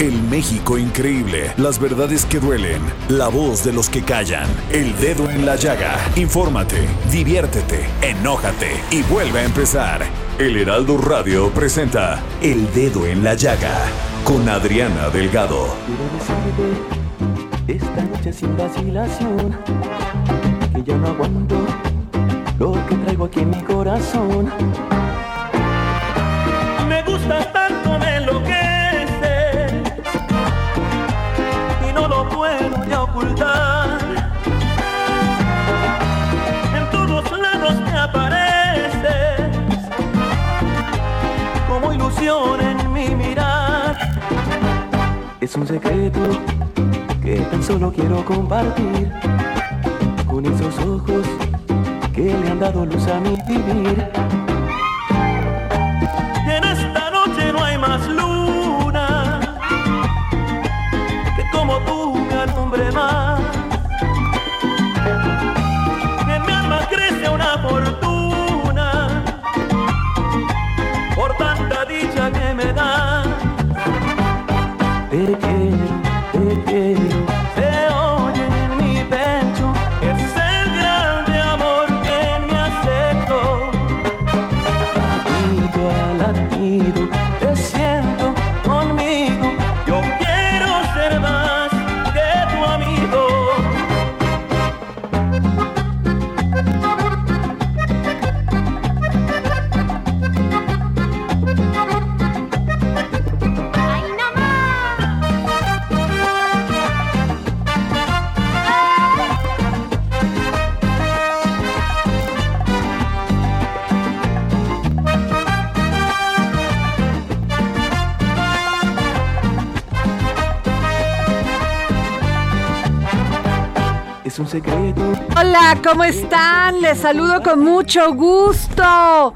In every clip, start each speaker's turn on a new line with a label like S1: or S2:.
S1: El México increíble, las verdades que duelen, la voz de los que callan, el dedo en la llaga. Infórmate, diviértete, enójate y vuelve a empezar. El Heraldo Radio presenta El Dedo en la Llaga con Adriana Delgado.
S2: Quiero decirte esta noche sin vacilación que ya no aguanto lo que traigo aquí en mi corazón. Me gustas En todos lados me apareces como ilusión en mi mirar. Es un secreto que tan solo quiero compartir con esos ojos que le han dado luz a mi vivir.
S3: ¿Cómo están? Les saludo con mucho gusto.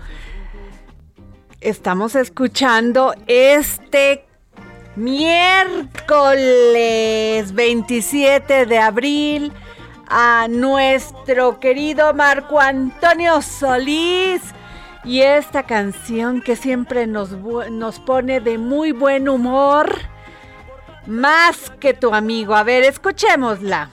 S3: Estamos escuchando este miércoles 27 de abril a nuestro querido Marco Antonio Solís y esta canción que siempre nos, nos pone de muy buen humor, más que tu amigo. A ver, escuchémosla.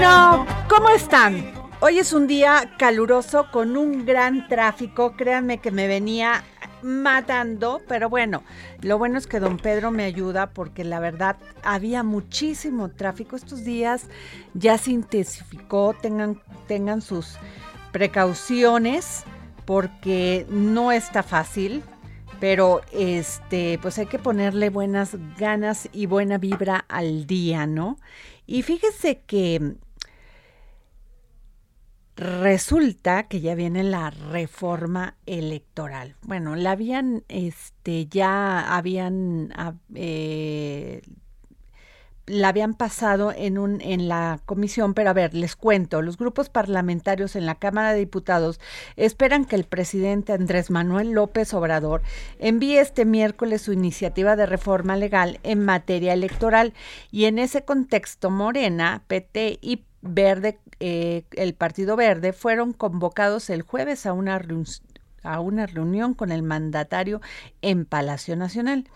S2: Te siento.
S3: No, ¿cómo están? Hoy es un día caluroso con un gran tráfico. Créanme que me venía matando, pero bueno, lo bueno es que don Pedro me ayuda porque la verdad había muchísimo tráfico estos días, ya se intensificó, tengan, tengan sus precauciones porque no está fácil, pero este, pues hay que ponerle buenas ganas y buena vibra al día, ¿no? Y fíjese que resulta que ya viene la reforma electoral. Bueno, la habían, este, ya habían, eh, la habían pasado en un en la comisión, pero a ver, les cuento, los grupos parlamentarios en la Cámara de Diputados esperan que el presidente Andrés Manuel López Obrador envíe este miércoles su iniciativa de reforma legal en materia electoral y en ese contexto Morena, PT y Verde, eh, el Partido Verde fueron convocados el jueves a una a una reunión con el mandatario en Palacio Nacional.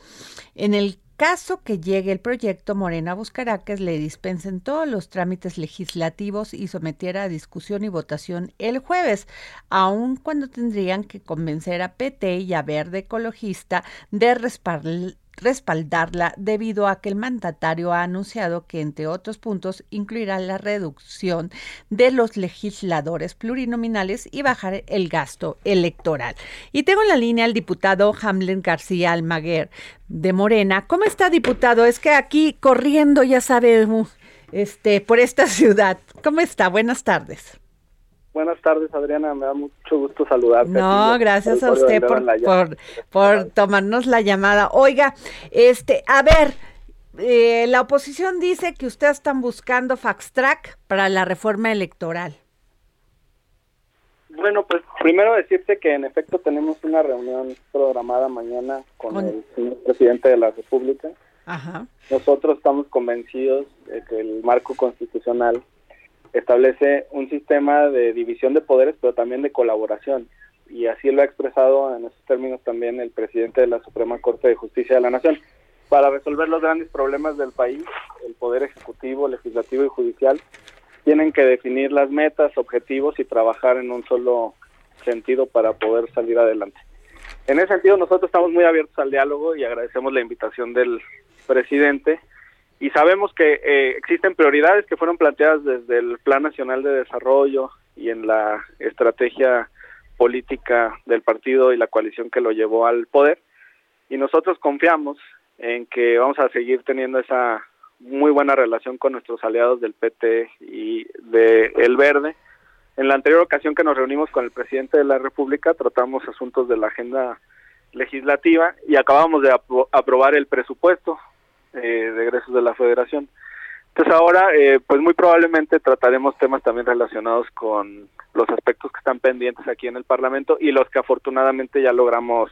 S3: En el caso que llegue el proyecto, Morena buscará que le dispensen todos los trámites legislativos y sometiera a discusión y votación el jueves, aun cuando tendrían que convencer a PT y a Verde Ecologista de respaldar respaldarla debido a que el mandatario ha anunciado que, entre otros puntos, incluirá la reducción de los legisladores plurinominales y bajar el gasto electoral. Y tengo en la línea al diputado Hamlen García Almaguer de Morena. ¿Cómo está, diputado? Es que aquí corriendo, ya sabe, uh, este, por esta ciudad. ¿Cómo está? Buenas tardes.
S4: Buenas tardes, Adriana. Me da mucho gusto saludarte.
S3: No, gracias a usted por, por, por, tomarnos la llamada. Oiga, este, a ver, eh, la oposición dice que ustedes están buscando fax track para la reforma electoral.
S4: Bueno, pues primero decirte que en efecto tenemos una reunión programada mañana con, el señor presidente de la República. Ajá. Nosotros estamos convencidos de que el marco constitucional establece un sistema de división de poderes, pero también de colaboración. Y así lo ha expresado en esos términos también el presidente de la Suprema Corte de Justicia de la Nación. Para resolver los grandes problemas del país, el Poder Ejecutivo, Legislativo y Judicial tienen que definir las metas, objetivos y trabajar en un solo sentido para poder salir adelante. En ese sentido, nosotros estamos muy abiertos al diálogo y agradecemos la invitación del presidente y sabemos que eh, existen prioridades que fueron planteadas desde el Plan Nacional de Desarrollo y en la estrategia política del partido y la coalición que lo llevó al poder y nosotros confiamos en que vamos a seguir teniendo esa muy buena relación con nuestros aliados del PT y de El Verde. En la anterior ocasión que nos reunimos con el presidente de la República tratamos asuntos de la agenda legislativa y acabamos de aprobar el presupuesto eh, de egresos de la federación. Entonces ahora, eh, pues muy probablemente trataremos temas también relacionados con los aspectos que están pendientes aquí en el Parlamento y los que afortunadamente ya logramos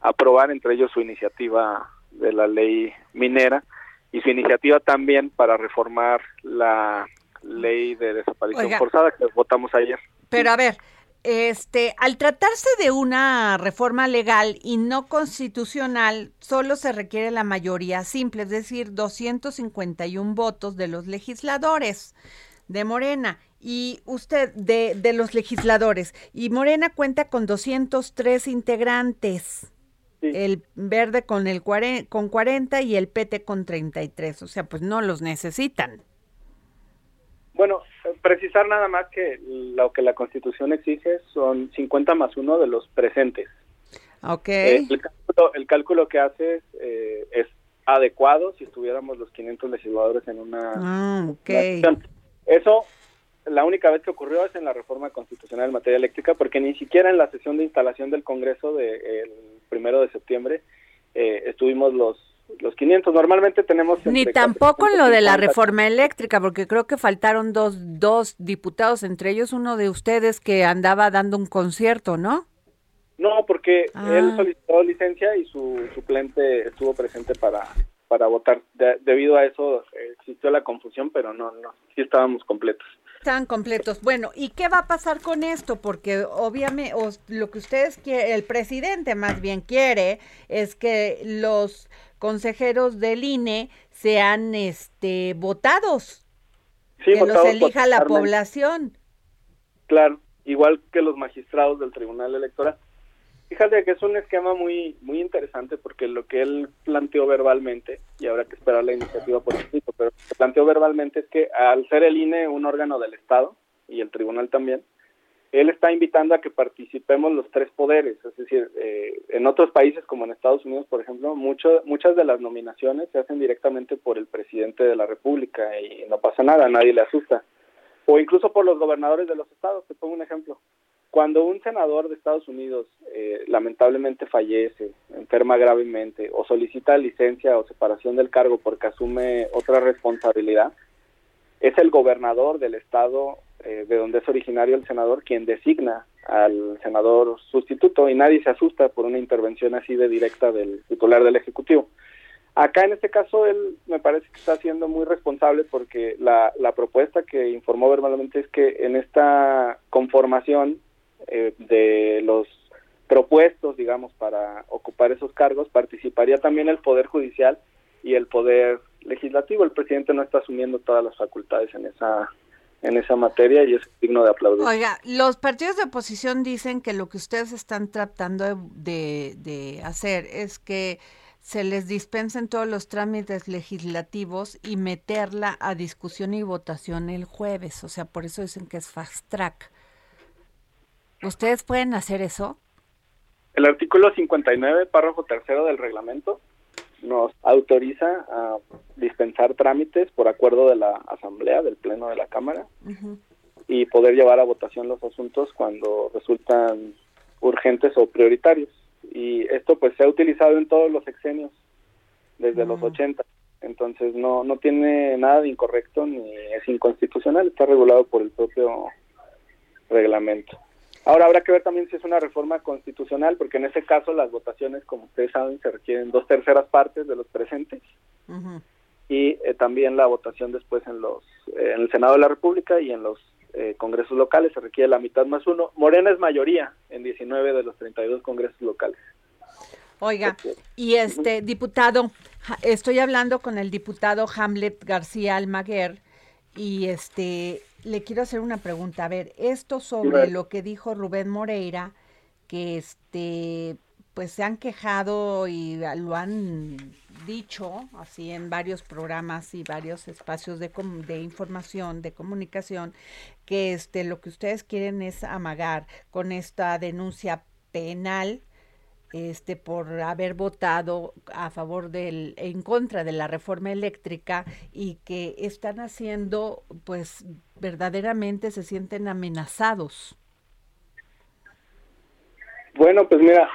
S4: aprobar, entre ellos su iniciativa de la ley minera y su iniciativa también para reformar la ley de desaparición forzada que votamos ayer.
S3: Pero a ver, este, al tratarse de una reforma legal y no constitucional, solo se requiere la mayoría simple, es decir, 251 votos de los legisladores de Morena y usted de, de los legisladores y Morena cuenta con 203 integrantes. El verde con el con 40 y el PT con 33, o sea, pues no los necesitan.
S4: Bueno, precisar nada más que lo que la Constitución exige son 50 más uno de los presentes.
S3: Ok.
S4: Eh, el, cálculo, que hace eh, es adecuado si estuviéramos los 500 legisladores en una...
S3: Ah,
S4: Eso, la única vez que ocurrió es en la reforma constitucional en materia eléctrica, porque ni siquiera en la sesión de instalación del Congreso del primero de septiembre eh, estuvimos los los 500. Normalmente tenemos...
S3: Ni tampoco en lo de la reforma eléctrica, porque creo que faltaron dos, dos diputados, entre ellos uno de ustedes que andaba dando un concierto, ¿no?
S4: No, porque él ah. solicitó licencia y su suplente estuvo presente para, para votar. debido a eso existió la confusión, pero no, no, sí estábamos completos.
S3: Estaban completos. Bueno, ¿y qué va a pasar con esto? Porque obviamente lo que ustedes quieren, el presidente más bien quiere, es que los consejeros del INE sean este votados, que los elija la población.
S4: Claro, igual que los magistrados del Tribunal Electoral. Fíjate que es un esquema muy muy interesante porque lo que él planteó verbalmente, y habrá que esperar la iniciativa por escrito, pero lo que planteó verbalmente es que al ser el INE un órgano del Estado, y el tribunal también, él está invitando a que participemos los tres poderes, es decir, eh, en otros países como en Estados Unidos, por ejemplo, mucho, muchas de las nominaciones se hacen directamente por el presidente de la República y no pasa nada, nadie le asusta, o incluso por los gobernadores de los estados, te pongo un ejemplo. Cuando un senador de Estados Unidos eh, lamentablemente fallece, enferma gravemente o solicita licencia o separación del cargo porque asume otra responsabilidad, es el gobernador del estado eh, de donde es originario el senador quien designa al senador sustituto y nadie se asusta por una intervención así de directa del titular del Ejecutivo. Acá en este caso él me parece que está siendo muy responsable porque la, la propuesta que informó verbalmente es que en esta conformación eh, de los propuestos, digamos, para ocupar esos cargos, participaría también el Poder Judicial y el poder legislativo. El presidente no está asumiendo todas las facultades en esa en esa materia y es digno de aplaudir.
S3: Oiga, los partidos de oposición dicen que lo que ustedes están tratando de, de hacer es que se les dispensen todos los trámites legislativos y meterla a discusión y votación el jueves. O sea, por eso dicen que es fast track. ¿Ustedes pueden hacer eso?
S4: El artículo 59, párrafo tercero del reglamento, nos autoriza a dispensar trámites por acuerdo de la Asamblea, del Pleno de la Cámara, y poder llevar a votación los asuntos cuando resultan urgentes o prioritarios. Y esto pues se ha utilizado en todos los exenios desde los 80. Entonces no, no tiene nada de incorrecto ni es inconstitucional, está regulado por el propio reglamento. Ahora habrá que ver también si es una reforma constitucional, porque en ese caso las votaciones, como ustedes saben, se requieren dos terceras partes de los presentes y eh, también la votación después en los eh, en el Senado de la República y en los eh, congresos locales se requiere la mitad más uno. Morena es mayoría en 19 de los 32 congresos locales.
S3: Oiga, y este diputado, estoy hablando con el diputado Hamlet García Almaguer y este le quiero hacer una pregunta. A ver, esto sobre lo que dijo Rubén Moreira, que este, pues se han quejado y lo han dicho así en varios programas y varios espacios de, de información, de comunicación, que este, lo que ustedes quieren es amagar con esta denuncia penal este por haber votado a favor del en contra de la reforma eléctrica y que están haciendo pues verdaderamente se sienten amenazados.
S4: Bueno, pues mira,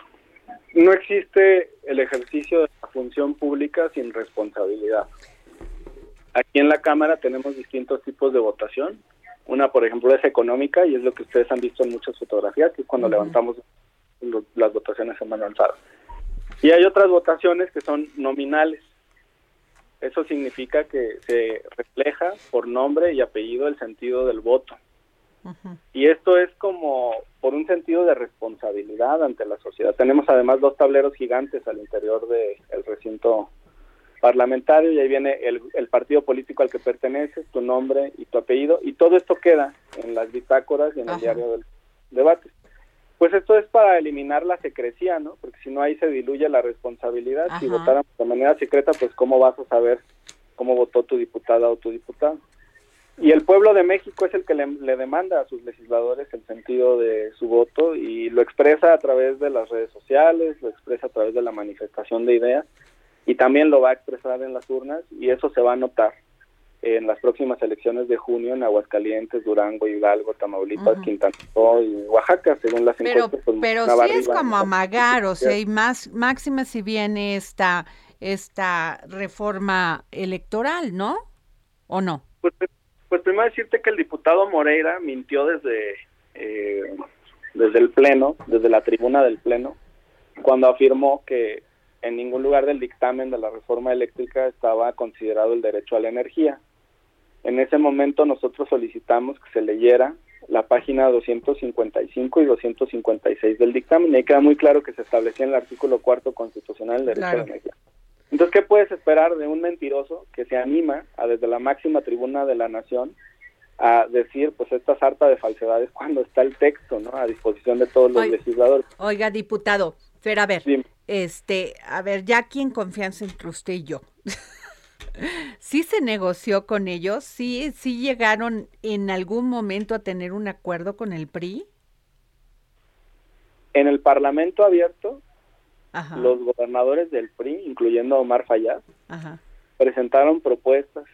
S4: no existe el ejercicio de la función pública sin responsabilidad. Aquí en la Cámara tenemos distintos tipos de votación. Una, por ejemplo, es económica y es lo que ustedes han visto en muchas fotografías, que es cuando levantamos las votaciones en mano alzada. Y hay otras votaciones que son nominales. Eso significa que se refleja por nombre y apellido el sentido del voto. Y esto es como por un sentido de responsabilidad ante la sociedad. Tenemos además dos tableros gigantes al interior del recinto parlamentario y ahí viene el, el, partido político al que perteneces, tu nombre y tu apellido y todo esto queda en las bitácoras y en el diario del debate. Pues esto es para eliminar la secrecía, ¿no? Porque si no ahí se diluye la responsabilidad. Si votaran de manera secreta, pues cómo vas a saber cómo votó tu diputada o tu diputado. Y el pueblo de México es el que le, demanda a sus legisladores el sentido de su voto y lo expresa a través de las redes sociales, lo expresa a través de la manifestación de ideas y también lo va a expresar en las urnas y eso se va a notar en las próximas elecciones de junio en Aguascalientes, Durango, Hidalgo, Tamaulipas, Quintana Roo y Oaxaca, según las encuestas.
S3: Pues, pero, pero sí es como amagar, o sea, y más máxima si viene esta esta reforma electoral, ¿no? ¿O no?
S4: Pues, pues primero decirte que el diputado Moreira mintió desde eh, desde el pleno, desde la tribuna del pleno, cuando afirmó que en ningún lugar del dictamen de la reforma eléctrica estaba considerado el derecho a la energía. En ese momento nosotros solicitamos que se leyera la página 255 y 256 del dictamen y ahí queda muy claro que se establecía en el artículo cuarto constitucional el derecho la energía. Entonces, ¿qué puedes esperar de un mentiroso que se anima a desde la máxima tribuna de la nación a decir pues esta sarta de falsedades cuando está el texto, ¿no? A disposición de todos los legisladores.
S3: Oiga, diputado, pero a ver, este, a ver, ya aquí en confianza entre usted y yo. ¿Sí se negoció con ellos? ¿Sí, ¿Sí llegaron en algún momento a tener un acuerdo con el PRI?
S4: En el Parlamento abierto, los gobernadores del PRI, incluyendo Omar Fayad, presentaron propuestas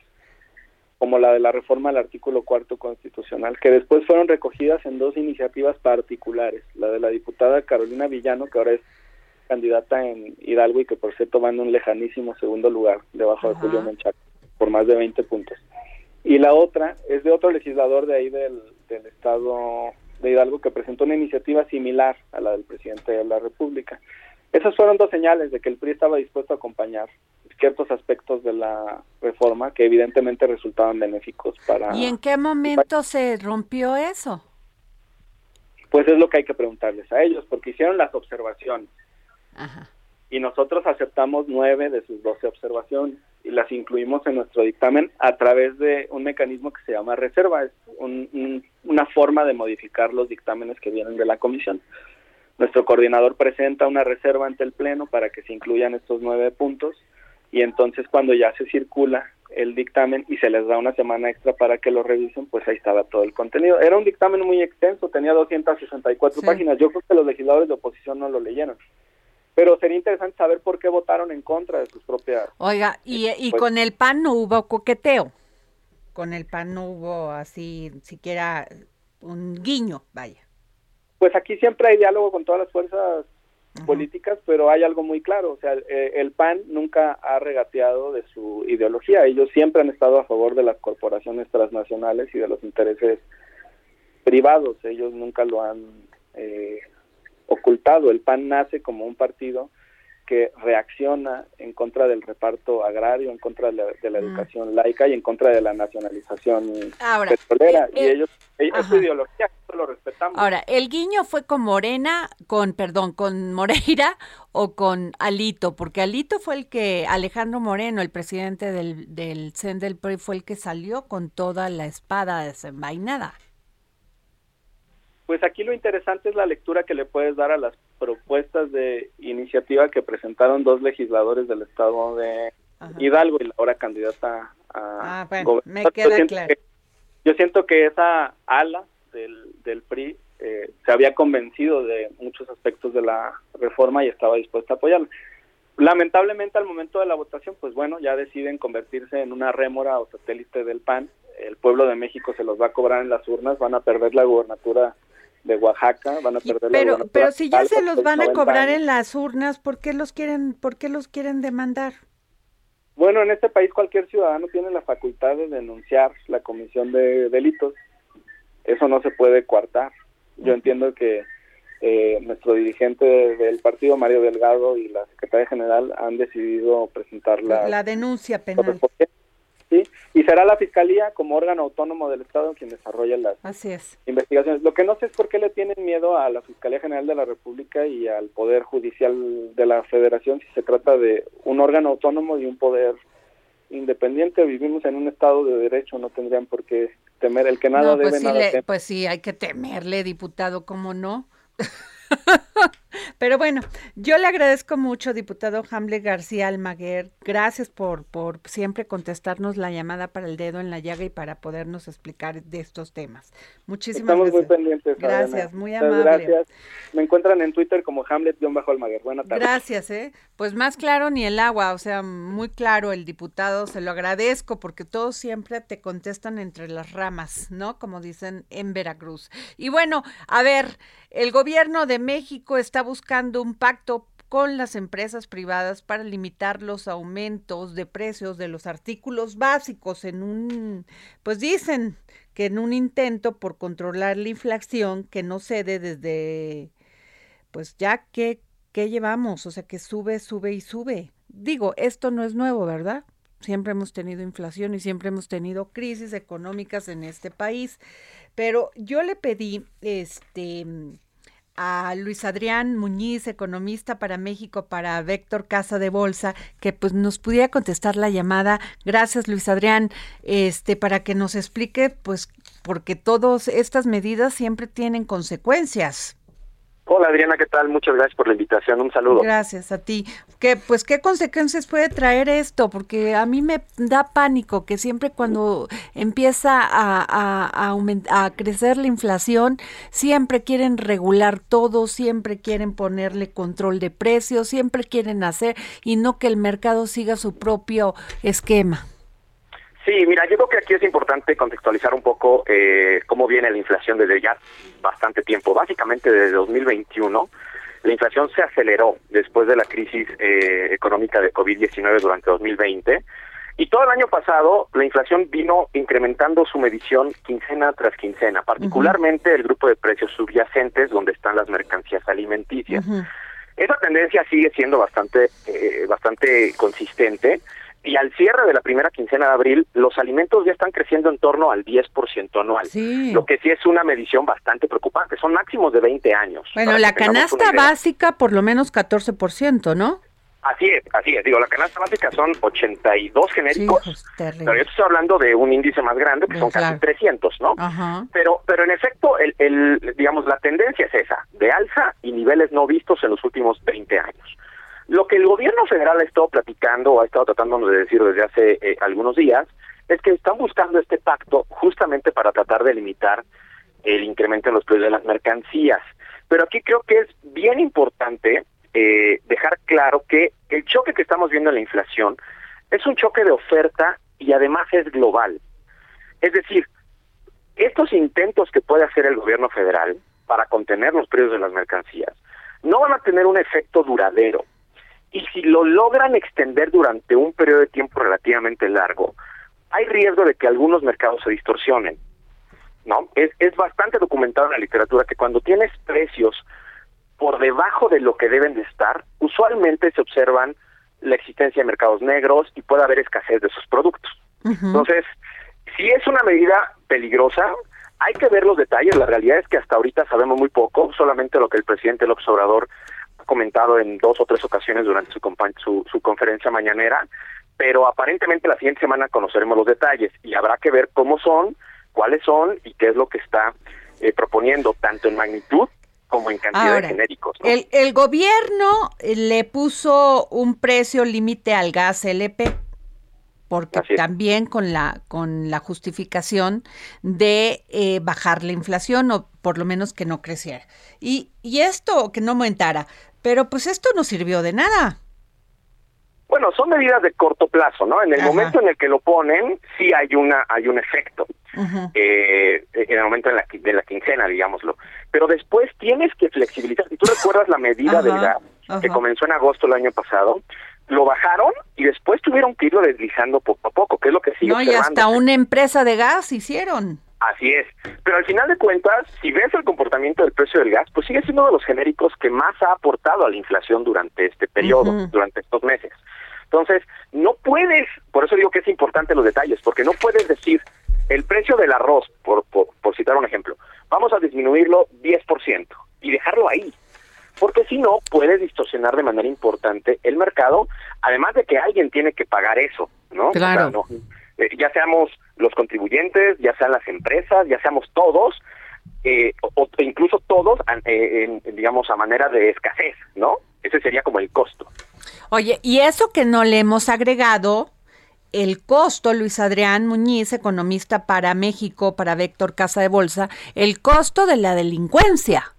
S4: como la de la reforma al artículo cuarto constitucional, que después fueron recogidas en dos iniciativas particulares, la de la diputada Carolina Villano, que ahora es candidata en Hidalgo y que por cierto va en un lejanísimo segundo lugar debajo de Julio Menchaca por más de 20 puntos. Y la otra es de otro legislador de ahí del, del estado de Hidalgo que presentó una iniciativa similar a la del presidente de la República. Esas fueron dos señales de que el PRI estaba dispuesto a acompañar ciertos aspectos de la reforma que evidentemente resultaban benéficos para...
S3: ¿Y en qué momento se rompió eso?
S4: Pues es lo que hay que preguntarles a ellos, porque hicieron las observaciones. Y nosotros aceptamos nueve de sus doce observaciones y las incluimos en nuestro dictamen a través de un mecanismo que se llama reserva, es una forma de modificar los dictámenes que vienen de la comisión. Nuestro coordinador presenta una reserva ante el Pleno para que se incluyan estos nueve puntos y entonces cuando ya se circula el dictamen y se les da una semana extra para que lo revisen, pues ahí estaba todo el contenido. Era un dictamen muy extenso, tenía 264 páginas. Yo creo que los legisladores de oposición no lo leyeron. Pero sería interesante saber por qué votaron en contra de sus propias...
S3: Oiga, y, y pues con el PAN no hubo coqueteo. Con el PAN no hubo así, siquiera un guiño, vaya.
S4: Pues aquí siempre hay diálogo con todas las fuerzas políticas, pero hay algo muy claro, o sea, eh, el PAN nunca ha regateado de su ideología, ellos siempre han estado a favor de las corporaciones transnacionales y de los intereses privados, ellos nunca lo han eh, ocultado, el PAN nace como un partido que reacciona en contra del reparto agrario, en contra de la, educación laica y en contra de la nacionalización petrolera. y ellos, es su ideología, lo respetamos.
S3: Ahora, ¿el guiño fue con Morena, con, perdón, con Moreira o con Alito? Porque Alito fue el que, Alejandro Moreno, el presidente del, del CEN del PRI, fue el que salió con toda la espada desenvainada.
S4: Pues aquí lo interesante es la lectura que le puedes dar a las propuestas de iniciativa que presentaron dos legisladores del estado de Hidalgo y la ahora candidata
S3: a ah, bueno, me queda yo claro.
S4: yo siento que esa ala del, del PRI eh, se había convencido de muchos aspectos de la reforma y estaba dispuesta a apoyarla. Lamentablemente al momento de la votación, pues bueno, ya deciden convertirse en una rémora o satélite del PAN. El pueblo de México se los va a cobrar en las urnas, van a perder la gubernatura de Oaxaca, van a perder
S3: pero, Pero si ya se los van a cobrar en las urnas, ¿por qué los quieren, por qué los quieren demandar?
S4: Bueno, en este país cualquier ciudadano tiene la facultad de denunciar la comisión de delitos. Eso no se puede coartar. Yo entiendo que eh, nuestro dirigente del partido, Mario Delgado, y la secretaria general han decidido presentar la,
S3: la denuncia penal.
S4: ¿Sí? Y será la Fiscalía como órgano autónomo del Estado quien desarrolla las investigaciones. Lo que no sé es por qué le tienen miedo a la Fiscalía General de la República y al Poder Judicial de la Federación si se trata de un órgano autónomo y un poder independiente. Vivimos en un Estado de Derecho, no tendrían por qué temer el que nada
S3: pues
S4: debe, nada
S3: Pues sí, hay que temerle, diputado, ¿cómo no? Pero bueno, yo le agradezco mucho, diputado Hamle García Almaguer. Gracias por, por siempre contestarnos la llamada para el dedo en la llaga y para podernos explicar de estos temas. Muchísimas
S4: Estamos
S3: gracias.
S4: muy pendientes.
S3: Gracias, muy amable.
S4: Gracias. Me encuentran en Twitter como Hamlet-Almaguer. Buenas tardes.
S3: Gracias, ¿eh? Pues más claro ni el agua, o sea, muy claro el diputado. Se lo agradezco porque todos siempre te contestan entre las ramas, ¿no? Como dicen en Veracruz. Y bueno, a ver, el gobierno de México está buscando un pacto con las empresas privadas para limitar los aumentos de precios de los artículos básicos en un, pues dicen que en un intento por controlar la inflación que no cede desde, pues ya que, que llevamos, o sea que sube, sube y sube. Digo, esto no es nuevo, ¿verdad? Siempre hemos tenido inflación y siempre hemos tenido crisis económicas en este país. Pero yo le pedí este a Luis Adrián Muñiz, economista para México, para Vector Casa de Bolsa, que pues nos pudiera contestar la llamada. Gracias, Luis Adrián, este, para que nos explique, pues, porque todas estas medidas siempre tienen consecuencias.
S5: Hola Adriana, ¿qué tal? Muchas gracias por la invitación. Un saludo.
S3: Gracias a ti. ¿Qué, pues, ¿qué consecuencias puede traer esto? Porque a mí me da pánico que siempre cuando empieza a, a, a, crecer la inflación, siempre quieren regular todo, siempre quieren ponerle control de precios, siempre quieren hacer y no que el mercado siga su propio esquema.
S5: Sí, mira, yo creo que aquí es importante contextualizar un poco eh, cómo viene la inflación desde ya bastante tiempo. Básicamente desde 2021 la inflación se aceleró después de la crisis eh, económica de COVID-19 durante 2020 y todo el año pasado la inflación vino incrementando su medición quincena tras quincena, particularmente el grupo de precios subyacentes donde están las mercancías alimenticias. Esa tendencia sigue siendo bastante, eh, bastante consistente y al cierre de la primera quincena de abril, los alimentos ya están creciendo en torno al 10% anual, lo que sí es una medición bastante preocupante, son máximos de 20 años.
S3: Bueno, la canasta básica por lo menos 14%, ¿no?
S5: Así es, así es. Digo, la canasta básica son 82 genéricos, pues, pero yo estoy hablando de un índice más grande, que son casi 300, ¿no? Pero, pero en efecto, el, el, digamos, la tendencia es esa, de alza y niveles no vistos en los últimos 20 años. Lo que el gobierno federal ha estado platicando, o ha estado tratando de decir desde hace eh, algunos días, es que están buscando este pacto justamente para tratar de limitar el incremento en los precios de las mercancías. Pero aquí creo que es bien importante eh, dejar claro que el choque que estamos viendo en la inflación es un choque de oferta y además es global. Es decir, estos intentos que puede hacer el gobierno federal para contener los precios de las mercancías no van a tener un efecto duradero. Y si lo logran extender durante un periodo de tiempo relativamente largo, hay riesgo de que algunos mercados se distorsionen. ¿no? Es, es bastante documentado en la literatura que cuando tienes precios por debajo de lo que deben de estar, usualmente se observan la existencia de mercados negros y puede haber escasez de esos productos. Entonces, si es una medida peligrosa, hay que ver los detalles. La realidad es que hasta ahorita sabemos muy poco, solamente lo que el presidente López Obrador comentado en dos o tres ocasiones durante su, su, su conferencia mañanera, pero aparentemente la siguiente semana conoceremos los detalles y habrá que ver cómo son, cuáles son y qué es lo que está eh, proponiendo, tanto en magnitud como en cantidad de genéricos.
S3: El, el gobierno le puso un precio límite al gas LP porque también con la con la justificación de eh, bajar la inflación o por lo menos que no creciera y, y esto que no aumentara pero pues esto no sirvió de nada.
S5: Bueno son medidas de corto plazo no en el momento en el que lo ponen sí hay una hay un efecto eh, en el momento la, de la quincena digámoslo. Pero después tienes que flexibilizar. Si tú recuerdas la medida del gas que comenzó en agosto del año pasado, lo bajaron y después tuvieron que irlo deslizando poco a poco, que es lo que sigue
S3: No, y hasta una empresa de gas hicieron.
S5: Así es. Pero al final de cuentas, si ves el comportamiento del precio del gas, pues sigue siendo uno de los genéricos que más ha aportado a la inflación durante este periodo, durante estos meses. Entonces, no puedes, por eso digo que es importante los detalles, porque no puedes decir el precio del arroz, por, por citar un ejemplo, vamos a disminuirlo 10% y dejarlo ahí. Porque si no, puede distorsionar de manera importante el mercado, además de que alguien tiene que pagar eso, ¿no?
S3: Claro.
S5: Eh, ya seamos los contribuyentes, ya sean las empresas, ya seamos todos, eh, o, incluso todos, eh, digamos, a manera de escasez, ¿no? Ese sería como el costo.
S3: Oye, y eso que no le hemos agregado el costo, Luis Adrián Muñiz, economista para México, para Vector Casa de Bolsa, el costo de la delincuencia.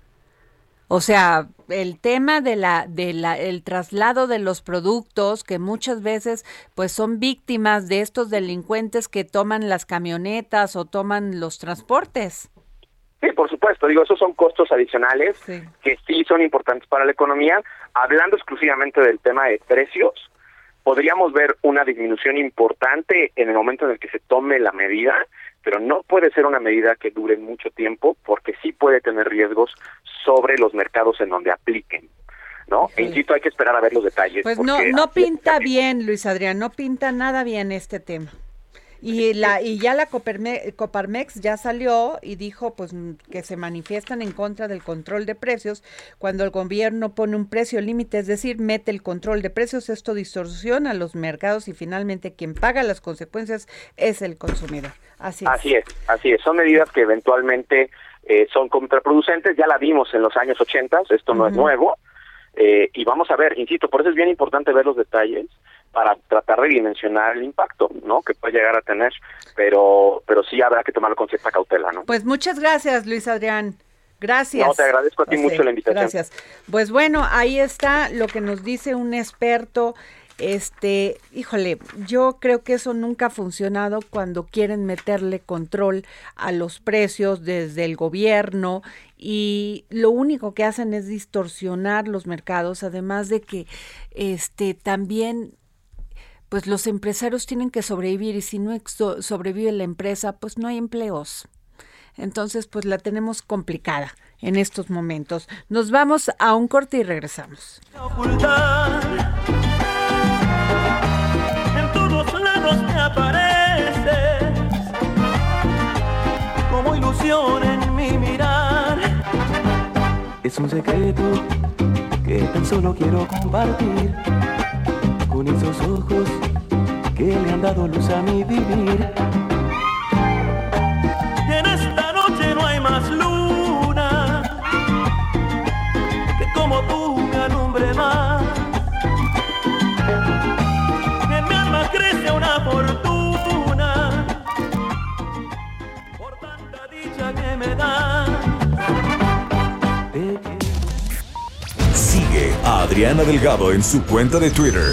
S3: O sea, el tema de la, de la, el traslado de los productos que muchas veces pues son víctimas de estos delincuentes que toman las camionetas o toman los transportes.
S5: Sí, por supuesto, digo, esos son costos adicionales que sí son importantes para la economía. Hablando exclusivamente del tema de precios, podríamos ver una disminución importante en el momento en el que se tome la medida, pero no puede ser una medida que dure mucho tiempo porque sí puede tener riesgos sobre los mercados en donde apliquen. ¿No? E insisto, hay que esperar a ver los detalles.
S3: Pues no, no pinta bien, Luis Adrián, no pinta nada bien este tema. Y la y ya la Coparmex ya salió y dijo pues que se manifiestan en contra del control de precios cuando el gobierno pone un precio límite, es decir, mete el control de precios, esto distorsiona los mercados y finalmente quien paga las consecuencias es el consumidor. Así es.
S5: Así es, así es. Son medidas que eventualmente eh, son contraproducentes, ya la vimos en los años 80, esto no es nuevo. Eh, y vamos a ver, insisto, por eso es bien importante ver los detalles para tratar de dimensionar el impacto, ¿no? Que puede llegar a tener, pero pero sí habrá que tomarlo con cierta cautela, ¿no?
S3: Pues muchas gracias, Luis Adrián. Gracias.
S5: No, te agradezco a ti mucho la invitación.
S3: Gracias. Pues bueno, ahí está lo que nos dice un experto. Este, híjole, yo creo que eso nunca ha funcionado cuando quieren meterle control a los precios desde el gobierno y lo único que hacen es distorsionar los mercados, además de que este también pues los empresarios tienen que sobrevivir y si no sobrevive la empresa, pues no hay empleos. Entonces, pues la tenemos complicada en estos momentos. Nos vamos a un corte y regresamos.
S2: Es un secreto que tan solo quiero compartir con esos ojos que le han dado luz a mi vivir. Y en esta noche no hay más luna que como tú me alumbre más. En mi alma crece una fortuna por tanta dicha que me da.
S1: Sigue a Adriana Delgado en su cuenta de Twitter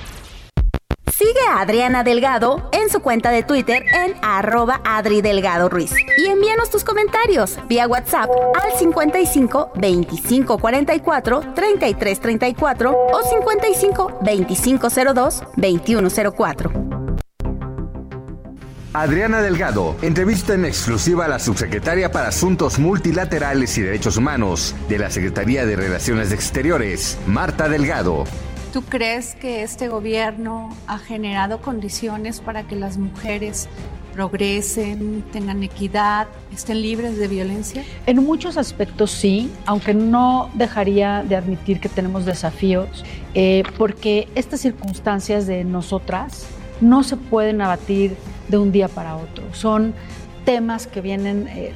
S6: Sigue a Adriana Delgado en su cuenta de Twitter en arroba Adri Delgado Ruiz. Y envíanos tus comentarios vía WhatsApp al 55 25 44 33 34 o 55 25 02 21 04.
S7: Adriana Delgado entrevista en exclusiva a la subsecretaria para Asuntos Multilaterales y Derechos Humanos de la Secretaría de Relaciones Exteriores, Marta Delgado.
S8: ¿Tú crees que este gobierno ha generado condiciones para que las mujeres progresen, tengan equidad, estén libres de violencia?
S9: En muchos aspectos sí, aunque no dejaría de admitir que tenemos desafíos, eh, porque estas circunstancias de nosotras no se pueden abatir de un día para otro. Son temas que vienen eh,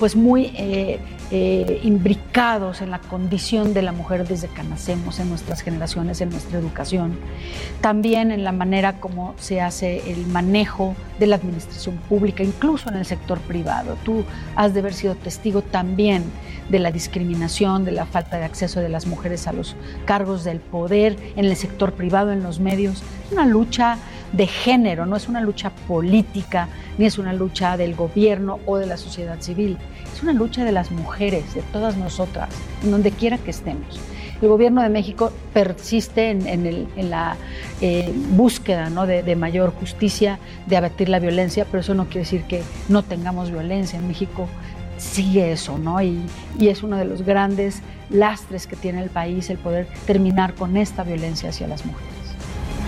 S9: pues muy eh, eh, imbricados en la condición de la mujer desde que nacemos, en nuestras generaciones, en nuestra educación. También en la manera como se hace el manejo de la administración pública, incluso en el sector privado. Tú has de haber sido testigo también de la discriminación, de la falta de acceso de las mujeres a los cargos del poder en el sector privado, en los medios. Es una lucha de género, no es una lucha política, ni es una lucha del gobierno o de la sociedad civil. Es una lucha de las mujeres, de todas nosotras, en donde quiera que estemos. El gobierno de México persiste en, la eh, búsqueda de, mayor justicia, de abatir la violencia, pero eso no quiere decir que no tengamos violencia. En México sigue eso, ¿no? Y, y es uno de los grandes lastres que tiene el país el poder terminar con esta violencia hacia las mujeres.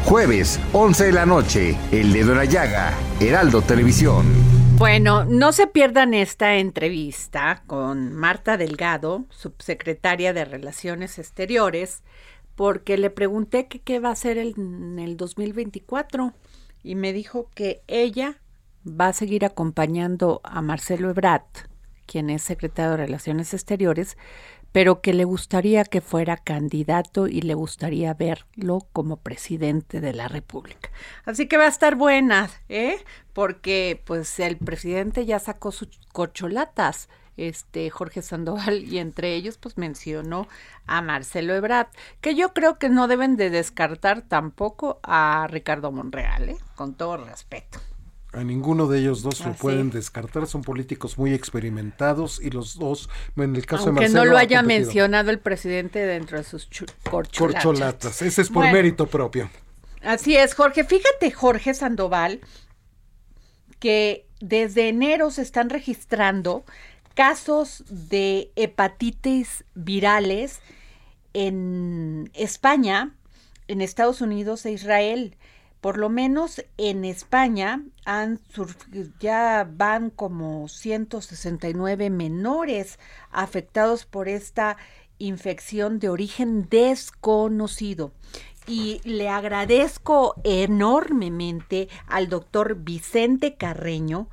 S7: Jueves, 11 de la noche, El Dedo en la Llaga, Heraldo Televisión.
S3: Bueno, no se pierdan esta entrevista con Marta Delgado, subsecretaria de Relaciones Exteriores, porque le pregunté qué va a hacer en el 2024 y me dijo que ella va a seguir acompañando a Marcelo Ebrat, quien es secretario de Relaciones Exteriores, pero que le gustaría que fuera candidato y le gustaría verlo como presidente de la República. Así que va a estar buena, ¿eh? Porque pues el presidente ya sacó sus corcholatas, este Jorge Sandoval, y entre ellos pues mencionó a Marcelo Ebrard, que yo creo que no deben de descartar tampoco a Ricardo Monreal, ¿eh? Con todo respeto.
S10: A ninguno de ellos dos lo pueden descartar, son políticos muy experimentados y los dos, en el caso
S3: de
S10: Marcelo...
S3: que no lo haya mencionado el presidente dentro de sus corcholatas. corcholatas.
S10: Ese es por mérito propio.
S3: Así es, Jorge. Fíjate, Jorge Sandoval, que desde enero se están registrando casos de hepatitis virales en España, en Estados Unidos e Israel por lo menos en España han ya van como 169 menores afectados por esta infección de origen desconocido. Y le agradezco enormemente al doctor Vicente Carreño,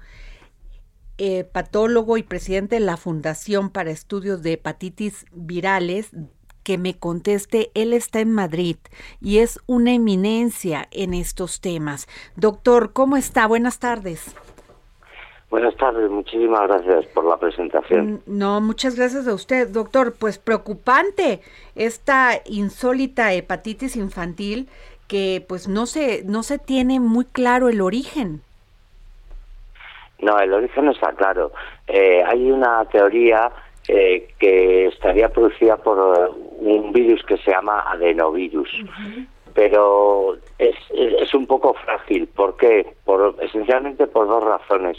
S3: eh, patólogo y presidente de la Fundación para Estudios de Hepatitis Virales que me conteste. Él está en Madrid y es una eminencia en estos temas. Doctor, ¿cómo está? Buenas tardes.
S11: Buenas tardes, muchísimas gracias por la presentación.
S3: Mm, no, muchas gracias a usted, doctor. Pues preocupante esta insólita hepatitis infantil que pues no se no se tiene muy claro el origen.
S11: No, el origen no está claro. Eh, hay una teoría eh, que estaría producida por un virus que se llama adenovirus. Pero es, es, un poco frágil. ¿Por qué? Por, esencialmente por dos razones.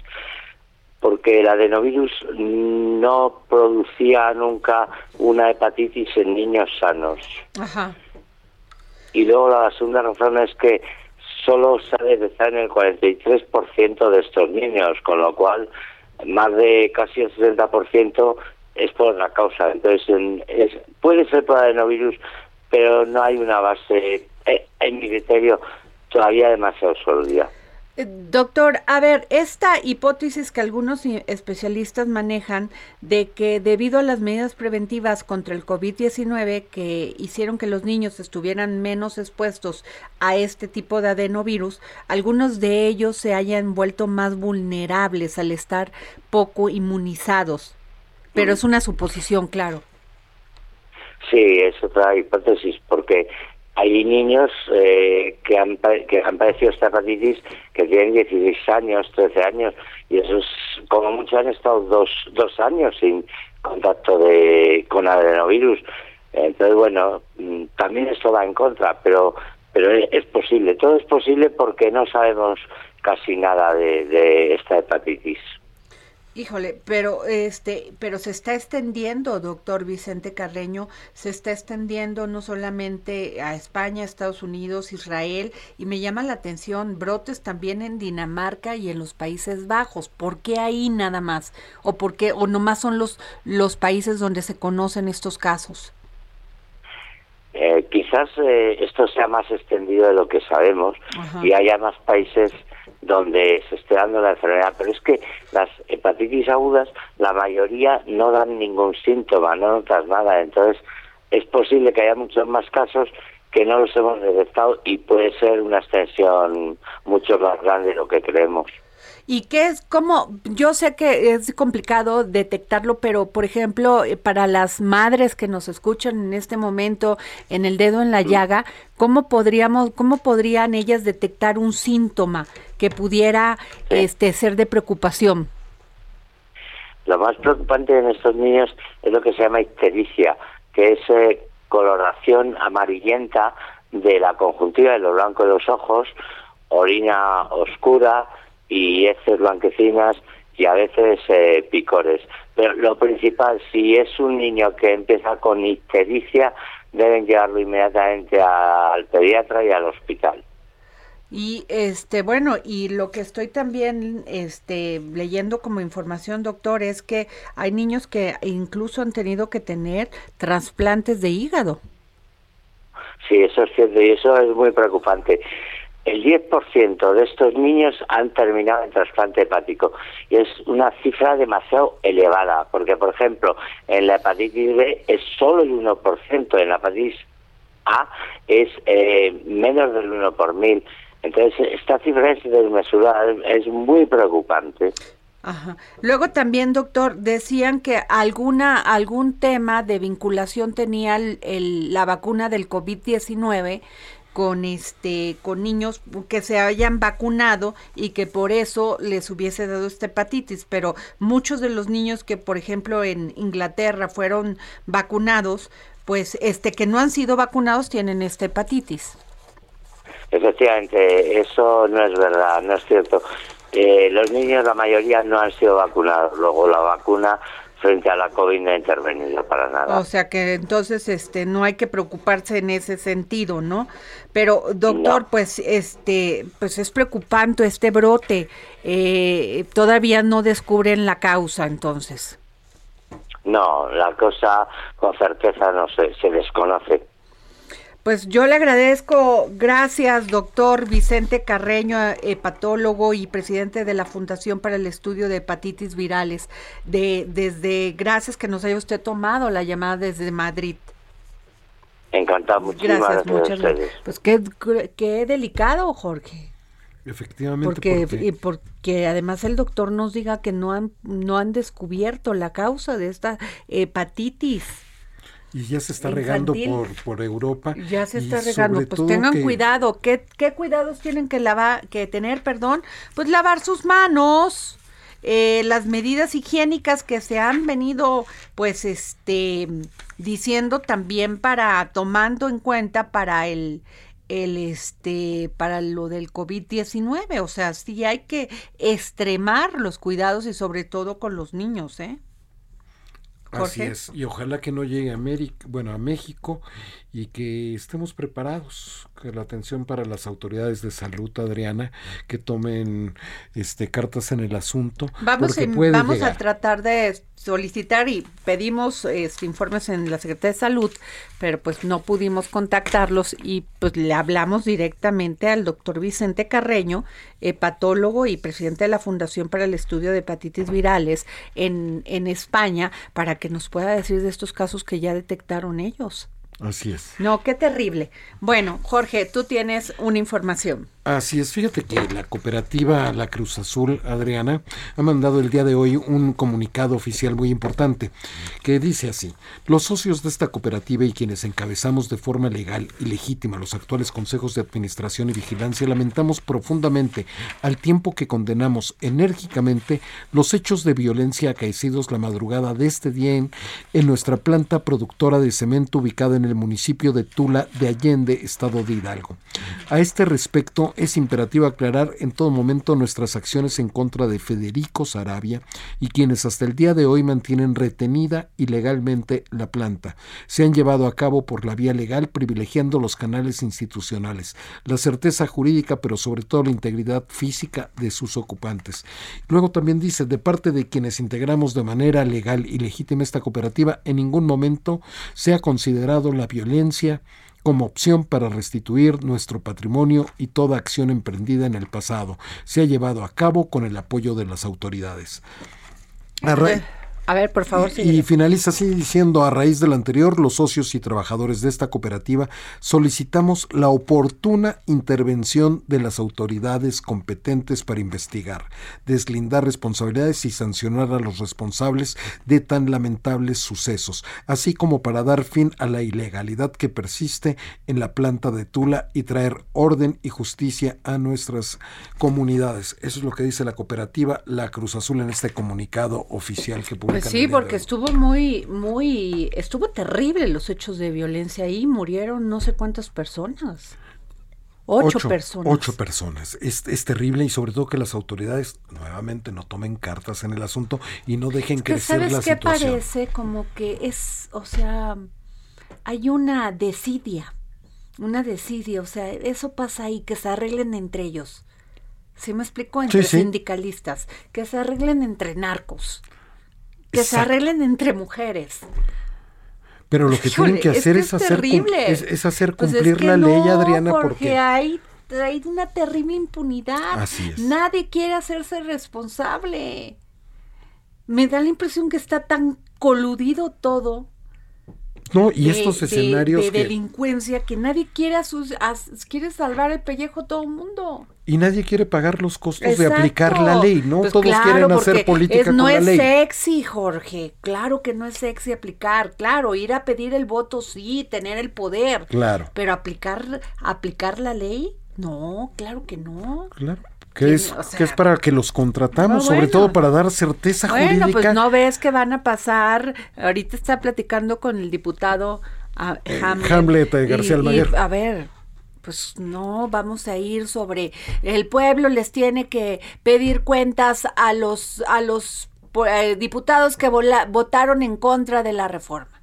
S11: Porque el adenovirus no producía nunca una hepatitis en niños sanos. Y luego la segunda razón es que solo se ha detectado en el 43% de estos niños, con lo cual más de casi el 60% es por la causa. Entonces, es, puede ser por adenovirus, pero no hay una base, eh, en mi criterio, todavía demasiado sólida.
S3: Eh, doctor, a ver, esta hipótesis que algunos especialistas manejan de que debido a las medidas preventivas contra el COVID-19 que hicieron que los niños estuvieran menos expuestos a este tipo de adenovirus, algunos de ellos se hayan vuelto más vulnerables al estar poco inmunizados. Pero es una suposición, claro.
S11: Sí, es otra hipótesis, porque hay niños eh, que, han, que han padecido esta hepatitis que tienen 16 años, 13 años, y esos, como muchos han estado dos, dos años sin contacto de, con adenovirus. Entonces, bueno, mm, también esto va en contra, pero, pero es, posible. Todo es posible porque no sabemos casi nada de esta hepatitis.
S3: Híjole, pero este, pero se está extendiendo, doctor Vicente Carreño, se está extendiendo no solamente a España, Estados Unidos, Israel, y me llama la atención brotes también en Dinamarca y en los Países Bajos. ¿Por qué ahí nada más? ¿O por qué, o nomás son los, los países donde se conocen estos casos?
S11: Eh, quizás eh, esto sea más extendido de lo que sabemos y haya más países donde se esté dando la enfermedad, pero es que las hepatitis agudas, la mayoría no dan ningún síntoma, no notas nada, entonces es posible que haya muchos más casos que no los hemos detectado y puede ser una extensión mucho más grande de lo que creemos.
S3: ¿Y qué es, cómo, yo sé que es complicado detectarlo, pero por ejemplo, eh, para las madres que nos escuchan en este momento en el dedo en la llaga, ¿cómo podríamos, cómo podrían ellas detectar un síntoma que pudiera este, ser de preocupación?
S11: Lo más preocupante en estos niños es lo que se llama ictericia, que es eh, coloración amarillenta de la conjuntiva de lo blanco de los ojos, orina oscura, y heces blanquecinas y a veces eh, picores. Pero lo principal, si es un niño que empieza con ictericia, deben llevarlo inmediatamente al pediatra y al hospital.
S3: Y este, bueno, y lo que estoy también este leyendo como información, doctor, es que hay niños que incluso han tenido que tener trasplantes de hígado.
S11: Sí, eso es cierto y eso es muy preocupante el 10% de estos niños han terminado en trasplante hepático y es una cifra demasiado elevada porque, por ejemplo, en la hepatitis B es solo el 1%, en la hepatitis A es eh, menos del 1 por mil. Entonces, esta cifra es desmesurada, es muy preocupante.
S3: Ajá. Luego también, doctor, decían que alguna algún tema de vinculación tenía el, la vacuna del COVID-19 con este con niños que se hayan vacunado y que por eso les hubiese dado esta hepatitis, pero muchos de los niños que por ejemplo en Inglaterra fueron vacunados, pues este que no han sido vacunados tienen esta hepatitis.
S11: Efectivamente, eso no es verdad, no es cierto. Eh, los niños, la mayoría, no han sido vacunados. Luego, la vacuna frente a la COVID no ha intervenido para nada.
S3: O sea que entonces este no hay que preocuparse en ese sentido, ¿no? Pero doctor, pues este pues es preocupante este brote. Eh, todavía no descubren la causa entonces.
S11: No, la cosa con certeza no se, se desconoce.
S3: Pues yo le agradezco, gracias doctor Vicente Carreño, hepatólogo y presidente de la Fundación para el Estudio de Hepatitis Virales, de, desde, gracias que nos haya usted tomado la llamada desde Madrid.
S11: Encantado, muchísimas gracias, muchas
S3: gracias. Pues qué, qué delicado, Jorge.
S10: Efectivamente.
S3: Porque, porque... porque además el doctor nos diga que no han, no han descubierto la causa de esta hepatitis
S10: y ya se está regando por, por Europa.
S3: Ya se está regando, pues tengan cuidado. ¿Qué, ¿Qué, cuidados tienen que, lavar, que tener? Perdón, pues lavar sus manos. Eh, las medidas higiénicas que se han venido pues este diciendo también para tomando en cuenta para el el este para lo del COVID-19, o sea, sí hay que extremar los cuidados y sobre todo con los niños, ¿eh?
S10: Así es, y ojalá que no llegue a América, bueno, a México y que estemos preparados, que la atención para las autoridades de salud, Adriana, que tomen este cartas en el asunto.
S3: Vamos, vamos a tratar de solicitar y pedimos este, informes en la Secretaría de Salud, pero pues no pudimos contactarlos y pues le hablamos directamente al doctor Vicente Carreño, hepatólogo y presidente de la Fundación para el Estudio de Hepatitis Virales en, en España, para que nos pueda decir de estos casos que ya detectaron ellos.
S10: Así es.
S3: No, qué terrible. Bueno, Jorge, tú tienes una información.
S10: Así es, fíjate que la cooperativa La Cruz Azul, Adriana, ha mandado el día de hoy un comunicado oficial muy importante que dice así, los socios de esta cooperativa y quienes encabezamos de forma legal y legítima los actuales consejos de administración y vigilancia lamentamos profundamente al tiempo que condenamos enérgicamente los hechos de violencia acaecidos la madrugada de este día en, en nuestra planta productora de cemento ubicada en el municipio de Tula de Allende, estado de Hidalgo. A este respecto, es imperativo aclarar en todo momento nuestras acciones en contra de Federico Sarabia y quienes hasta el día de hoy mantienen retenida ilegalmente la planta. Se han llevado a cabo por la vía legal privilegiando los canales institucionales, la certeza jurídica, pero sobre todo la integridad física de sus ocupantes. Luego también dice, de parte de quienes integramos de manera legal y legítima esta cooperativa, en ningún momento se ha considerado la violencia, como opción para restituir nuestro patrimonio y toda acción emprendida en el pasado se ha llevado a cabo con el apoyo de las autoridades.
S3: A ver, por favor.
S10: Y, finaliza así diciendo, a raíz del anterior, los socios y trabajadores de esta cooperativa solicitamos la oportuna intervención de las autoridades competentes para investigar, deslindar responsabilidades y sancionar a los responsables de tan lamentables sucesos, así como para dar fin a la ilegalidad que persiste en la planta de Tula y traer orden y justicia a nuestras comunidades. Eso es lo que dice la cooperativa La Cruz Azul en este comunicado oficial que publicó
S3: pues sí, porque estuvo muy, muy, estuvo terrible los hechos de violencia ahí, murieron no sé cuántas personas. Ocho, personas.
S10: Ocho personas. Es, es, terrible y sobre todo que las autoridades nuevamente no tomen cartas en el asunto y no dejen crecer
S3: ¿sabes
S10: la
S3: qué parece? Como que es, o sea, hay una desidia, una desidia, o sea, eso pasa ahí, que se arreglen entre ellos. ¿Sí me explico? Entre sindicalistas, que se arreglen entre narcos que se arreglen entre mujeres.
S10: Pero lo que tienen que hacer es, hacer, es, hacer pues cumplir la ley, Adriana, porque,
S3: hay, hay una terrible impunidad. Así es. Nadie quiere hacerse responsable. Me da la impresión que está tan coludido todo
S10: no, y estos escenarios.
S3: De, delincuencia que nadie quiere, sus, quiere salvar el pellejo todo el mundo.
S10: Y nadie quiere pagar los costos de aplicar la ley, ¿no? Pues Todos quieren hacer política
S3: no
S10: es
S3: sexy, Jorge. Claro que no es sexy aplicar. Claro, ir a pedir el voto, sí, tener el poder.
S10: Claro.
S3: Pero aplicar, aplicar la ley, no, claro que no.
S10: Claro que es, que es para que los contratamos, sobre todo para dar certeza bueno,
S3: pues no ves que van a pasar, ahorita está platicando con el diputado ah, eh,
S10: Hamlet, García Almaguer.
S3: a ver, pues no, vamos a ir sobre el pueblo. Les tiene que pedir cuentas a los a los eh, diputados que votaron en contra de la reforma.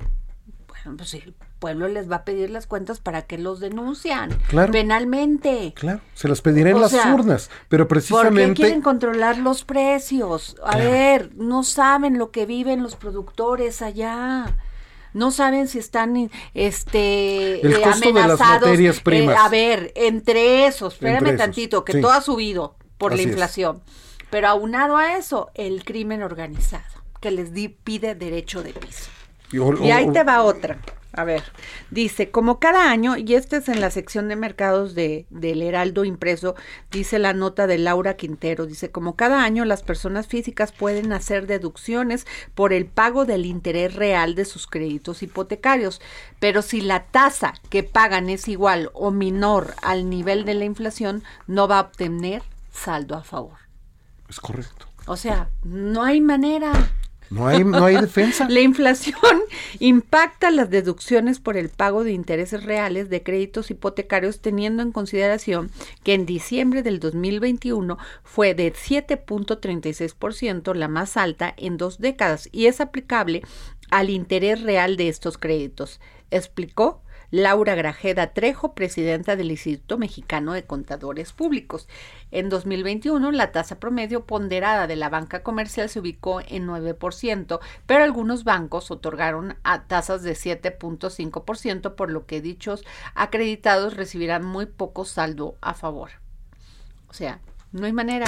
S3: Bueno, pues el pueblo les va a pedir las cuentas para que los denuncian penalmente.
S10: Claro, se las pedirá en las urnas, pero precisamente... ¿Por
S3: quieren controlar los precios? A ver, no saben lo que viven los productores allá no saben si están este
S10: el eh, costo de las materias primas.
S3: a ver, entre esos, espérame tantito, que todo ha subido por la inflación. Pero aunado a eso, el crimen organizado, que les pide derecho de piso. Y, ahí te va otra. A ver, dice, como cada año, y este es en la sección de mercados de, del Heraldo impreso, dice la nota de Laura Quintero, dice, como cada año las personas físicas pueden hacer deducciones por el pago del interés real de sus créditos hipotecarios, pero si la tasa que pagan es igual o menor al nivel de la inflación, no va a obtener saldo a favor.
S10: Es correcto.
S3: O sea, no hay manera.
S10: No hay, no hay defensa.
S3: La inflación impacta las deducciones por el pago de intereses reales de créditos hipotecarios teniendo en consideración que en diciembre del 2021 fue de 7.36%, la más alta en dos décadas, y es aplicable al interés real de estos créditos, explicó Laura Grajeda Trejo, presidenta del Instituto Mexicano de Contadores Públicos. En 2021, la tasa promedio ponderada de la banca comercial se ubicó en 9%, pero algunos bancos otorgaron a tasas de 7.5%, por lo que dichos acreditados recibirán muy poco saldo a favor. O sea, no hay manera.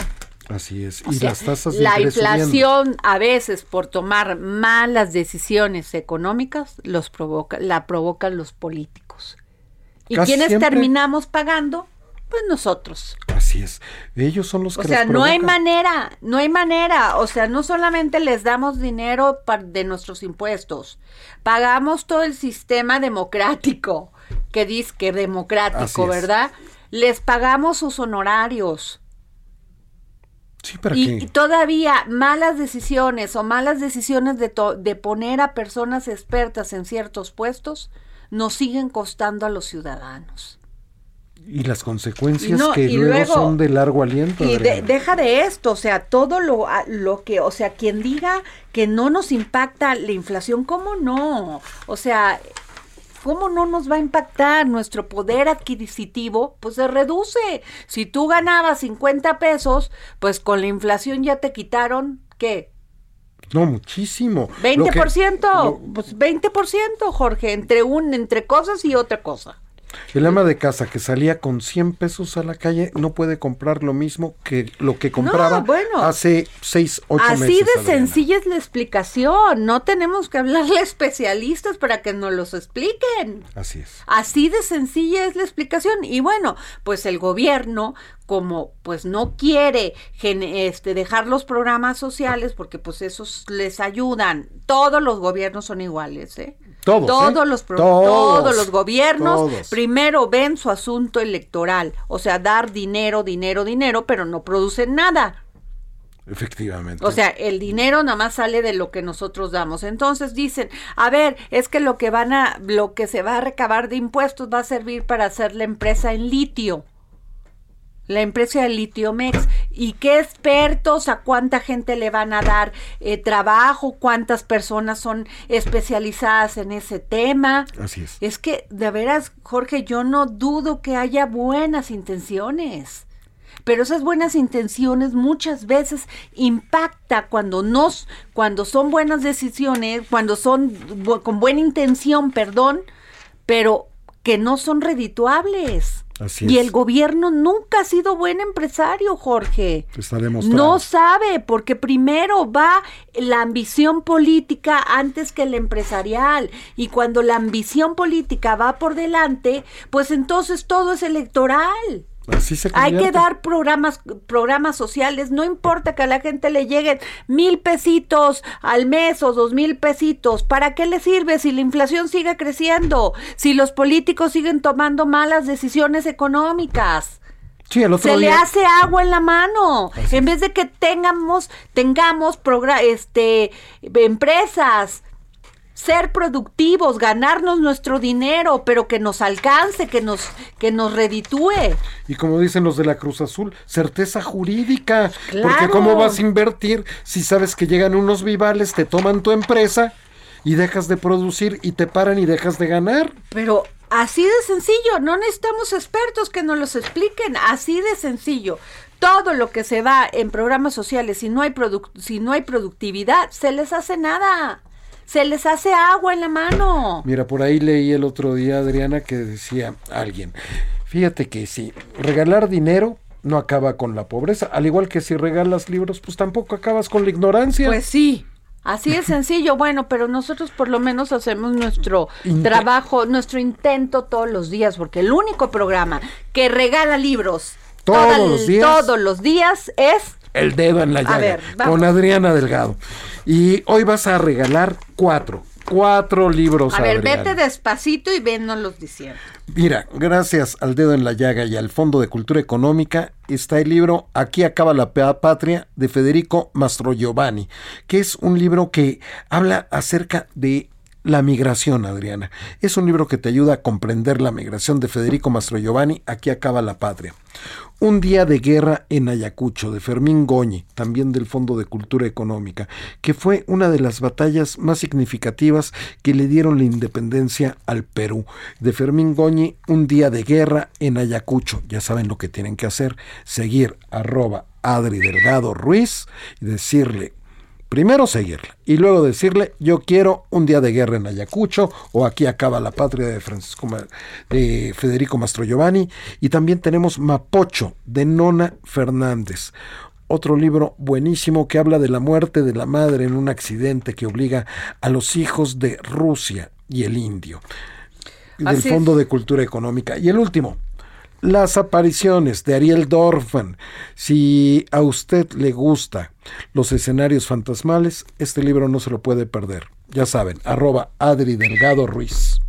S10: Así es. Y las tasas
S3: de La inflación a veces por tomar malas decisiones económicas los provoca, la provocan los políticos. ¿Y quiénes terminamos pagando? Pues nosotros.
S10: Así es. Ellos son los que
S3: O sea, no hay manera, no hay manera. O sea, no solamente les damos dinero de nuestros impuestos, pagamos todo el sistema democrático, que dice que democrático, ¿verdad? Les pagamos sus honorarios y, todavía malas decisiones o malas decisiones de, de poner a personas expertas en ciertos puestos nos siguen costando a los ciudadanos.
S10: Y las consecuencias que luego, son de largo aliento.
S3: Y deja de esto, o sea, todo lo, lo que, o sea, quien diga que no nos impacta la inflación, ¿cómo no? O sea, ¿cómo no nos va a impactar nuestro poder adquisitivo? Pues se reduce. Si tú ganabas 50 pesos, pues con la inflación ya te quitaron, ¿qué?
S10: No, muchísimo.
S3: 20%, pues 20%, Jorge, entre un entre cosas y otra cosa.
S10: El ama de casa que salía con 100 pesos a la calle no puede comprar lo mismo que lo que compraba hace 6, 8 meses.
S3: Así de sencilla es la explicación. No tenemos que hablarle a especialistas para que nos los expliquen.
S10: Así es.
S3: Así de sencilla es la explicación. Y bueno, pues el gobierno como pues no quiere este, dejar los programas sociales porque pues esos les ayudan. Todos los gobiernos son iguales, ¿eh?
S10: Todos,
S3: todos, los todos, los gobiernos primero ven su asunto electoral, o sea, dar dinero, dinero, dinero, pero no producen nada.
S10: Efectivamente.
S3: O sea, el dinero nada más sale de lo que nosotros damos. Entonces dicen, a ver, es que lo que van a, lo que se va a recabar de impuestos va a servir para hacer la empresa en litio la empresa de Litiomex y qué expertos, a cuánta gente le van a dar eh, trabajo, cuántas personas son especializadas en ese tema.
S10: Así es.
S3: Es que, de veras, Jorge, yo no dudo que haya buenas intenciones. Pero esas buenas intenciones muchas veces impacta cuando nos, cuando son buenas decisiones, cuando son con buena intención, perdón, pero que no son redituables y el gobierno nunca ha sido buen empresario, Jorge.
S10: Está.
S3: No sabe, porque primero va la ambición política antes que el empresarial. Y cuando la ambición política va por delante, pues entonces todo es electoral. Hay que dar programas, programas sociales, no importa que a la gente le lleguen mil pesitos al mes o dos mil pesitos, ¿para qué le sirve si la inflación sigue creciendo? Si los políticos siguen tomando malas decisiones económicas. Se le hace agua en la mano. En vez de que tengamos, tengamos este, empresas ser productivos, ganarnos nuestro dinero, pero que nos alcance, que nos, que nos reditúe.
S10: Y como dicen los de la Cruz Azul, certeza jurídica. Porque ¿cómo vas a invertir si sabes que llegan unos vivales, te toman tu empresa y dejas de producir y te paran y dejas de ganar?
S3: Pero así de sencillo, no necesitamos expertos que nos los expliquen, así de sencillo todo lo que se va en programas sociales, si no hay, si no hay productividad, se les hace nada se les hace agua en la mano.
S10: Mira, por ahí leí el otro día, Adriana, que decía alguien, fíjate que si regalar dinero no acaba con la pobreza, al igual que si regalas libros, pues tampoco acabas con la ignorancia.
S3: Pues sí. Así es sencillo, bueno, pero nosotros por lo menos hacemos nuestro trabajo, nuestro intento todos los días, porque el único programa que regala libros
S10: todos, los, días,
S3: todos los días es
S10: el dedo en la llaga con Adriana Delgado. Y hoy vas a regalar cuatro, cuatro libros.
S3: A ver, vete despacito y los diciendo.
S10: Mira, gracias al dedo en la llaga y al Fondo de Cultura Económica está el libro Aquí acaba la patria de Federico Mastro Giovanni, que es un libro que habla acerca de la migración, Adriana. Es un libro que te ayuda a comprender la migración de Federico Mastro Giovanni, Aquí acaba la patria. Un día de guerra en Ayacucho, de Fermín Goñi, también del Fondo de Cultura Económica, que fue una de las batallas más significativas que le dieron la independencia al Perú. De Fermín Goñi, Un día de guerra en Ayacucho. Ya saben lo que tienen que hacer, seguir arroba Adri Delgado Ruiz y decirle primero seguirla y luego decirle yo quiero un día de guerra en Ayacucho o aquí acaba la patria de Francisco de Federico Mastro Giovanni y también tenemos Mapocho de Nona Fernández. Otro libro buenísimo que habla de la muerte de la madre en un accidente que obliga a los hijos de Rusia y el indio del Fondo de Cultura Económica. Y el último las apariciones de Ariel Dorfman. Si a usted le gusta los escenarios fantasmales, este libro no se lo puede perder. Ya saben, arroba Adri Delgado Ruiz.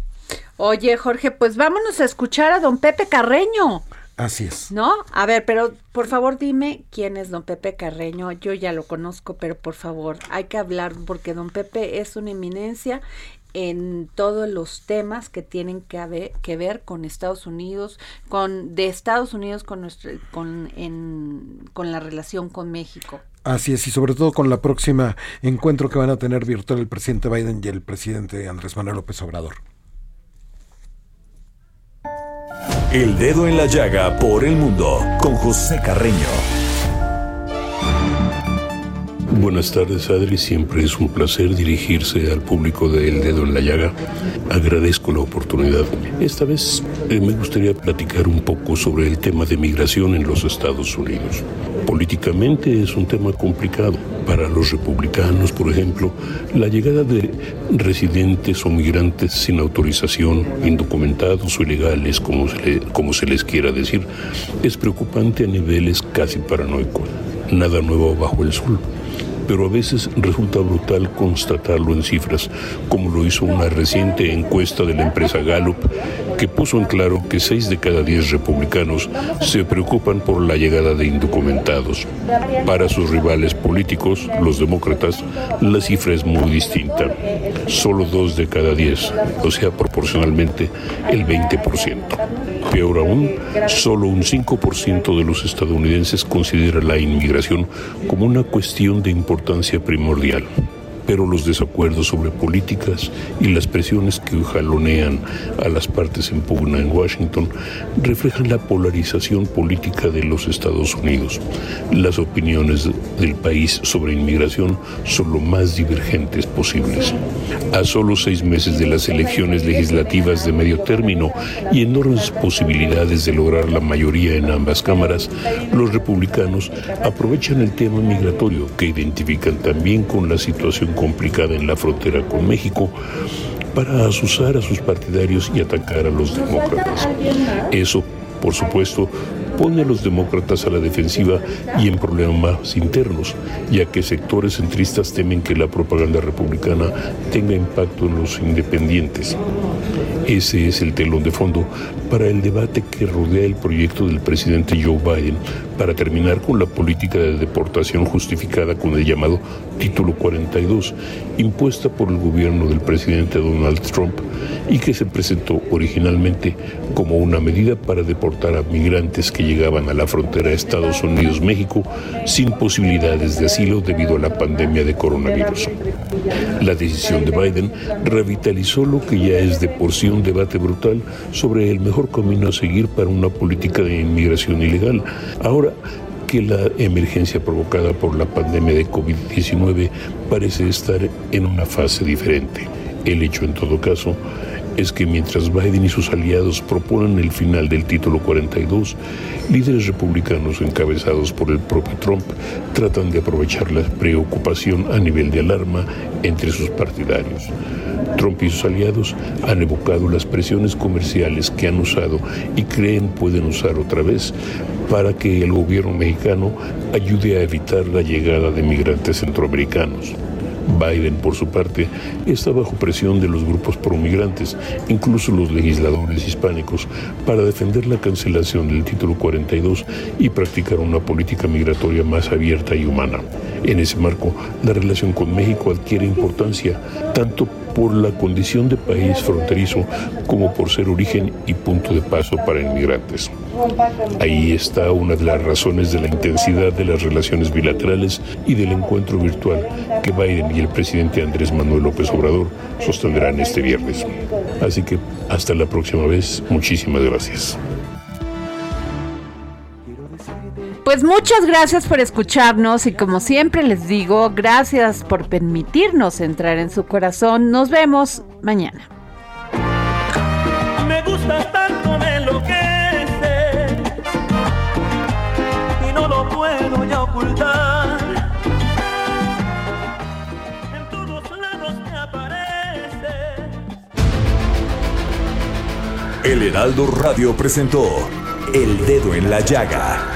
S3: Oye, Jorge, pues vámonos a escuchar a don Pepe Carreño.
S10: Así es.
S3: ¿No? A ver, pero por favor dime quién es don Pepe Carreño. Yo ya lo conozco, pero por favor, hay que hablar porque don Pepe es una eminencia en todos los temas que tienen que, que ver con Estados Unidos, con de Estados Unidos con nuestro, con, en, con la relación con México.
S10: Así es, y sobre todo con la próxima encuentro que van a tener virtual el presidente Biden y el presidente Andrés Manuel López Obrador.
S1: El dedo en la llaga por el mundo con José Carreño.
S12: Buenas tardes, Adri. Siempre es un placer dirigirse al público de El Dedo en la Llaga. Agradezco la oportunidad. Esta vez eh, me gustaría platicar un poco sobre el tema de migración en los Estados Unidos. Políticamente es un tema complicado. Para los republicanos, por ejemplo, la llegada de residentes o migrantes sin autorización, indocumentados o ilegales, como se, como se les quiera decir, es preocupante a niveles casi paranoicos. Nada nuevo bajo el sol pero a veces resulta brutal constatarlo en cifras, como lo hizo una reciente encuesta de la empresa Gallup, que puso en claro que 6 de cada 10 republicanos se preocupan por la llegada de indocumentados. Para sus rivales políticos, los demócratas, la cifra es muy distinta. Solo 2 de cada 10, o sea, proporcionalmente el 20%. Peor aún, solo un 5% de los estadounidenses considera la inmigración como una cuestión de importancia primordial pero los desacuerdos sobre políticas y las presiones que jalonean a las partes en pugna en Washington reflejan la polarización política de los Estados Unidos. Las opiniones del país sobre inmigración son lo más divergentes posibles. A solo seis meses de las elecciones legislativas de medio término y enormes posibilidades de lograr la mayoría en ambas cámaras, los republicanos aprovechan el tema migratorio que identifican también con la situación complicada en la frontera con México para asusar a sus partidarios y atacar a los demócratas. Eso, por supuesto, pone a los demócratas a la defensiva y en problemas internos, ya que sectores centristas temen que la propaganda republicana tenga impacto en los independientes. Ese es el telón de fondo para el debate que rodea el proyecto del presidente Joe Biden para terminar con la política de deportación justificada con el llamado Título 42, impuesta por el gobierno del presidente Donald Trump y que se presentó originalmente como una medida para deportar a migrantes que llegaban a la frontera de Estados Unidos-México sin posibilidades de asilo debido a la pandemia de coronavirus. La decisión de Biden revitalizó lo que ya es de por sí un debate brutal sobre el mejor camino a seguir para una política de inmigración ilegal. Ahora, que la emergencia provocada por la pandemia de COVID-19 parece estar en una fase diferente. El hecho, en todo caso, es que mientras Biden y sus aliados proponen el final del título 42, líderes republicanos encabezados por el propio Trump tratan de aprovechar la preocupación a nivel de alarma entre sus partidarios. Trump y sus aliados han evocado las presiones comerciales que han usado y creen pueden usar otra vez para que el gobierno mexicano ayude a evitar la llegada de migrantes centroamericanos. Biden, por su parte, está bajo presión de los grupos promigrantes, incluso los legisladores hispánicos, para defender la cancelación del título 42 y practicar una política migratoria más abierta y humana. En ese marco, la relación con México adquiere importancia tanto por la condición de país fronterizo como por ser origen y punto de paso para inmigrantes. Ahí está una de las razones de la intensidad de las relaciones bilaterales y del encuentro virtual que Biden y el presidente Andrés Manuel López Obrador sostendrán este viernes. Así que hasta la próxima vez, muchísimas gracias.
S3: Pues muchas gracias por escucharnos y como siempre les digo, gracias por permitirnos entrar en su corazón. Nos vemos mañana.
S2: Me gusta tanto, me enloquece y no lo puedo ya ocultar. En todos lados me aparece.
S1: El Heraldo Radio presentó El Dedo en la Llaga